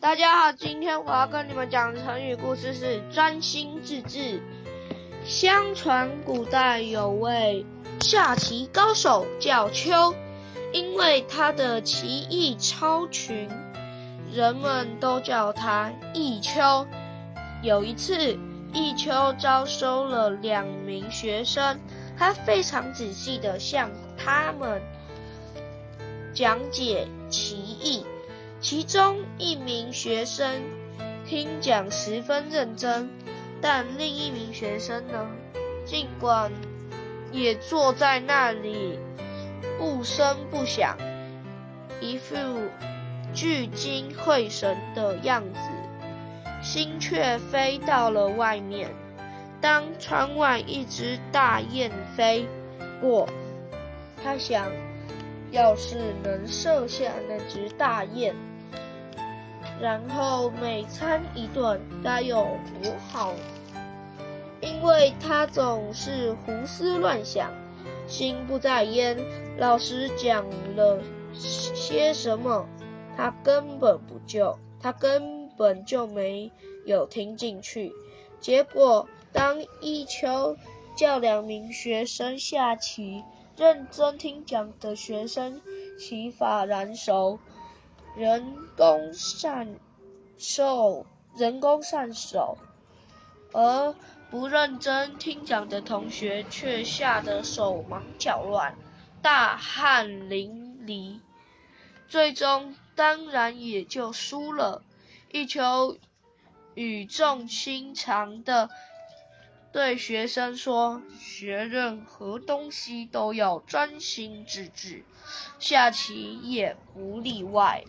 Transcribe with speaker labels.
Speaker 1: 大家好，今天我要跟你们讲的成语故事是“专心致志”。相传古代有位下棋高手叫丘，因为他的棋艺超群，人们都叫他弈秋。有一次，弈秋招收了两名学生，他非常仔细的向他们讲解棋艺。其中一名学生听讲十分认真，但另一名学生呢，尽管也坐在那里不声不响，一副聚精会神的样子，心却飞到了外面。当窗外一只大雁飞过，他想。要是能射下那只大雁，然后每餐一顿，该有多好！因为他总是胡思乱想，心不在焉。老师讲了些什么，他根本不就，他根本就没有听进去。结果，当一秋叫两名学生下棋。认真听讲的学生，棋法然熟，人工善受，人工善手；而不认真听讲的同学，却吓得手忙脚乱，大汗淋漓，最终当然也就输了。一球语重心长的。对学生说：“学任何东西都要专心致志，下棋也不例外。”